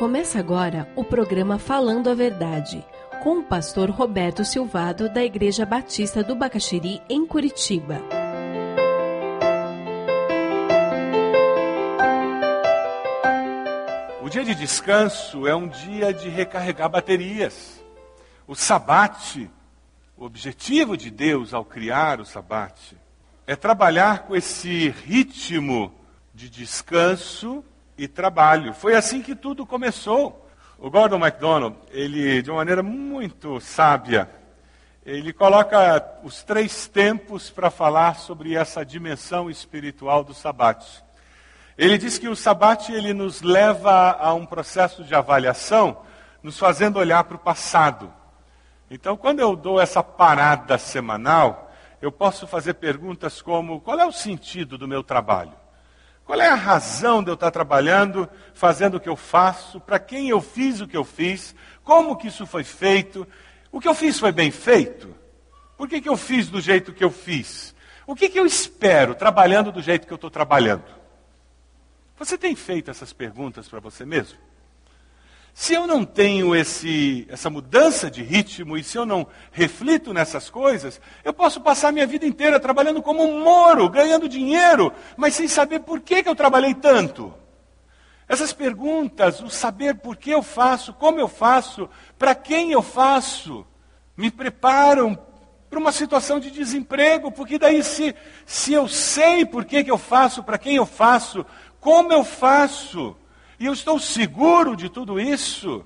Começa agora o programa Falando a Verdade, com o pastor Roberto Silvado, da Igreja Batista do Bacaxiri, em Curitiba. O dia de descanso é um dia de recarregar baterias. O sabate, o objetivo de Deus ao criar o sabate, é trabalhar com esse ritmo de descanso e trabalho. Foi assim que tudo começou. O Gordon MacDonald, ele, de uma maneira muito sábia, ele coloca os três tempos para falar sobre essa dimensão espiritual do sabate. Ele diz que o sabate ele nos leva a um processo de avaliação, nos fazendo olhar para o passado. Então, quando eu dou essa parada semanal, eu posso fazer perguntas como: qual é o sentido do meu trabalho? Qual é a razão de eu estar trabalhando, fazendo o que eu faço, para quem eu fiz o que eu fiz, como que isso foi feito, o que eu fiz foi bem feito? Por que, que eu fiz do jeito que eu fiz? O que, que eu espero trabalhando do jeito que eu estou trabalhando? Você tem feito essas perguntas para você mesmo? Se eu não tenho esse, essa mudança de ritmo e se eu não reflito nessas coisas, eu posso passar minha vida inteira trabalhando como um moro, ganhando dinheiro, mas sem saber por que, que eu trabalhei tanto. Essas perguntas, o saber por que eu faço, como eu faço, para quem eu faço, me preparam para uma situação de desemprego, porque daí se, se eu sei por que, que eu faço, para quem eu faço, como eu faço, e eu estou seguro de tudo isso.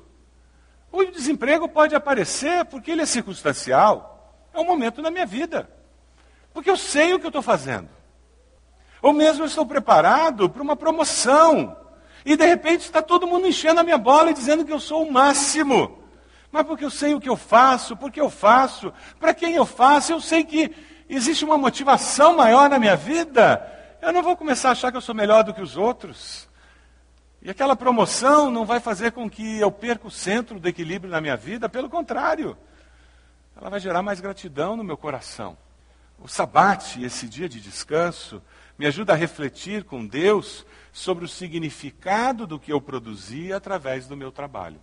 O desemprego pode aparecer porque ele é circunstancial. É um momento da minha vida. Porque eu sei o que eu estou fazendo. Ou mesmo eu estou preparado para uma promoção. E de repente está todo mundo enchendo a minha bola e dizendo que eu sou o máximo. Mas porque eu sei o que eu faço, porque eu faço, para quem eu faço, eu sei que existe uma motivação maior na minha vida. Eu não vou começar a achar que eu sou melhor do que os outros. E aquela promoção não vai fazer com que eu perca o centro do equilíbrio na minha vida, pelo contrário, ela vai gerar mais gratidão no meu coração. O sabate, esse dia de descanso, me ajuda a refletir com Deus sobre o significado do que eu produzi através do meu trabalho.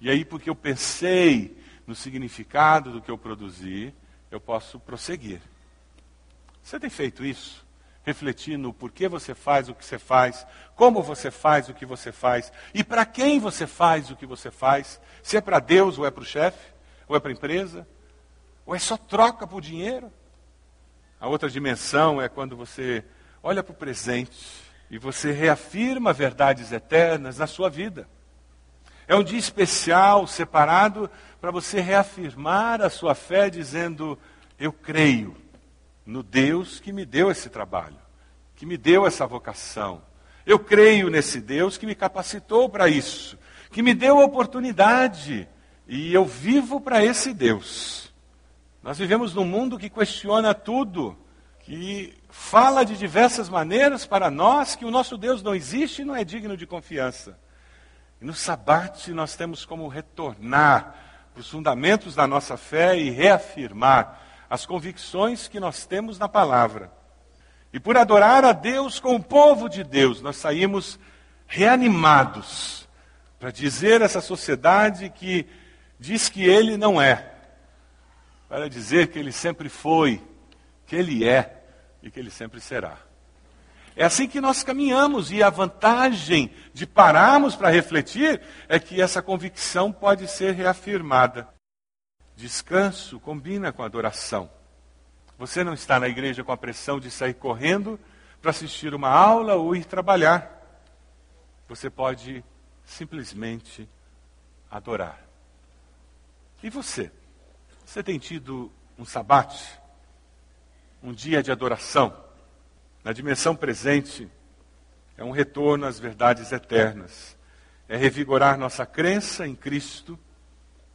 E aí, porque eu pensei no significado do que eu produzi, eu posso prosseguir. Você tem feito isso? Refletir no porquê você faz o que você faz, como você faz o que você faz e para quem você faz o que você faz. Se é para Deus ou é para o chefe, ou é para a empresa, ou é só troca por dinheiro. A outra dimensão é quando você olha para o presente e você reafirma verdades eternas na sua vida. É um dia especial, separado, para você reafirmar a sua fé, dizendo: Eu creio no Deus que me deu esse trabalho, que me deu essa vocação. Eu creio nesse Deus que me capacitou para isso, que me deu a oportunidade, e eu vivo para esse Deus. Nós vivemos num mundo que questiona tudo, que fala de diversas maneiras para nós que o nosso Deus não existe e não é digno de confiança. E no sabate nós temos como retornar para os fundamentos da nossa fé e reafirmar as convicções que nós temos na palavra. E por adorar a Deus com o povo de Deus, nós saímos reanimados para dizer a essa sociedade que diz que ele não é, para dizer que ele sempre foi, que ele é e que ele sempre será. É assim que nós caminhamos, e a vantagem de pararmos para refletir é que essa convicção pode ser reafirmada. Descanso combina com adoração. Você não está na igreja com a pressão de sair correndo para assistir uma aula ou ir trabalhar. Você pode simplesmente adorar. E você? Você tem tido um sabate? Um dia de adoração? Na dimensão presente, é um retorno às verdades eternas. É revigorar nossa crença em Cristo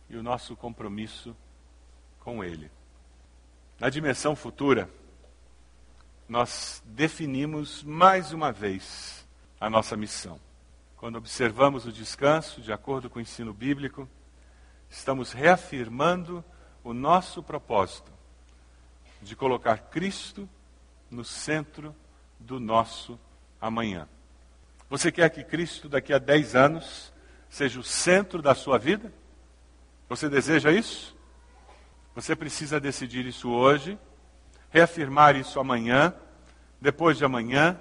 e o nosso compromisso com Ele. Na dimensão futura, nós definimos mais uma vez a nossa missão. Quando observamos o descanso, de acordo com o ensino bíblico, estamos reafirmando o nosso propósito de colocar Cristo no centro do nosso amanhã. Você quer que Cristo, daqui a 10 anos, seja o centro da sua vida? Você deseja isso? Você precisa decidir isso hoje, reafirmar isso amanhã, depois de amanhã,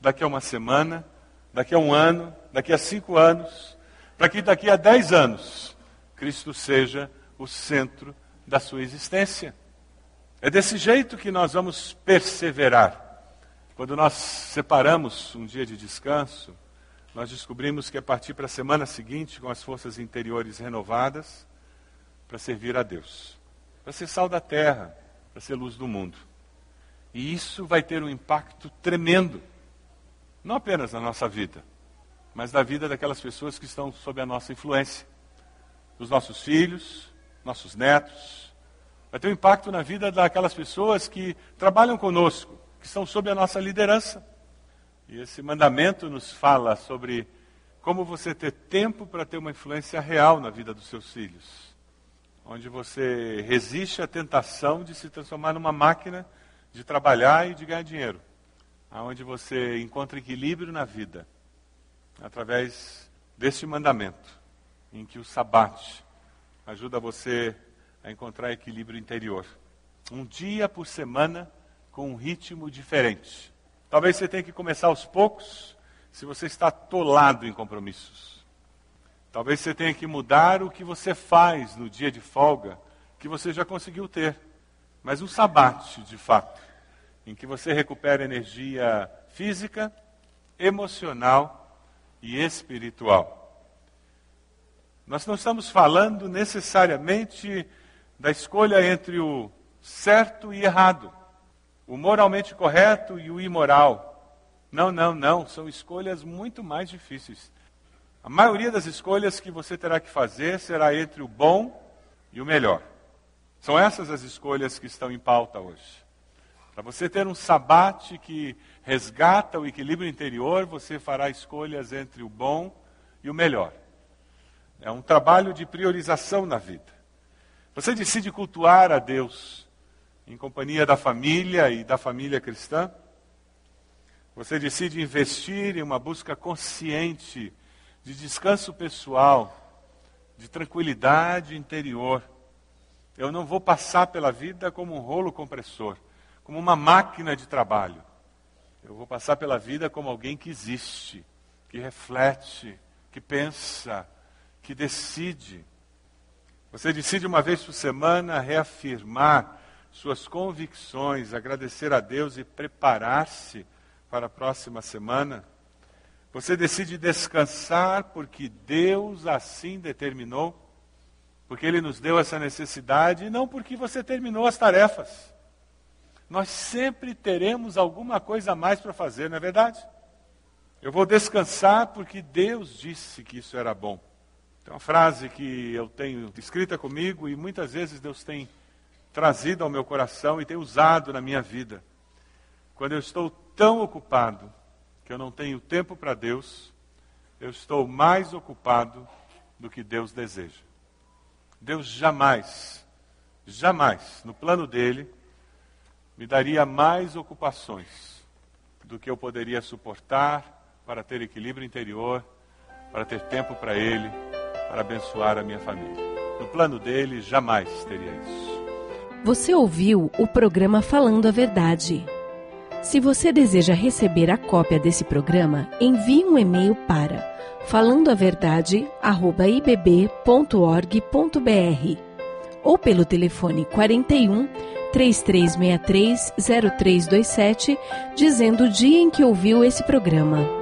daqui a uma semana, daqui a um ano, daqui a cinco anos, para que daqui a dez anos Cristo seja o centro da sua existência. É desse jeito que nós vamos perseverar. Quando nós separamos um dia de descanso, nós descobrimos que é partir para a semana seguinte com as forças interiores renovadas para servir a Deus, para ser sal da terra, para ser luz do mundo. E isso vai ter um impacto tremendo, não apenas na nossa vida, mas na vida daquelas pessoas que estão sob a nossa influência, dos nossos filhos, nossos netos, vai ter um impacto na vida daquelas pessoas que trabalham conosco, que estão sob a nossa liderança. E esse mandamento nos fala sobre como você ter tempo para ter uma influência real na vida dos seus filhos. Onde você resiste à tentação de se transformar numa máquina de trabalhar e de ganhar dinheiro. Onde você encontra equilíbrio na vida. Através deste mandamento, em que o sabate ajuda você a encontrar equilíbrio interior. Um dia por semana com um ritmo diferente. Talvez você tenha que começar aos poucos, se você está atolado em compromissos. Talvez você tenha que mudar o que você faz no dia de folga, que você já conseguiu ter. Mas um sabate, de fato, em que você recupera energia física, emocional e espiritual. Nós não estamos falando necessariamente da escolha entre o certo e errado, o moralmente correto e o imoral. Não, não, não, são escolhas muito mais difíceis. A maioria das escolhas que você terá que fazer será entre o bom e o melhor. São essas as escolhas que estão em pauta hoje. Para você ter um sabate que resgata o equilíbrio interior, você fará escolhas entre o bom e o melhor. É um trabalho de priorização na vida. Você decide cultuar a Deus em companhia da família e da família cristã? Você decide investir em uma busca consciente de descanso pessoal, de tranquilidade interior. Eu não vou passar pela vida como um rolo compressor, como uma máquina de trabalho. Eu vou passar pela vida como alguém que existe, que reflete, que pensa, que decide. Você decide uma vez por semana reafirmar suas convicções, agradecer a Deus e preparar-se para a próxima semana. Você decide descansar porque Deus assim determinou, porque Ele nos deu essa necessidade e não porque você terminou as tarefas. Nós sempre teremos alguma coisa a mais para fazer, não é verdade? Eu vou descansar porque Deus disse que isso era bom. Tem uma frase que eu tenho escrita comigo e muitas vezes Deus tem trazido ao meu coração e tem usado na minha vida. Quando eu estou tão ocupado que eu não tenho tempo para Deus, eu estou mais ocupado do que Deus deseja. Deus jamais, jamais, no plano dele, me daria mais ocupações do que eu poderia suportar para ter equilíbrio interior, para ter tempo para Ele para abençoar a minha família. No plano dele, jamais teria isso. Você ouviu o programa Falando a Verdade. Se você deseja receber a cópia desse programa, envie um e-mail para falandoaverdade@ibb.org.br ou pelo telefone 41 3363 0327, dizendo o dia em que ouviu esse programa.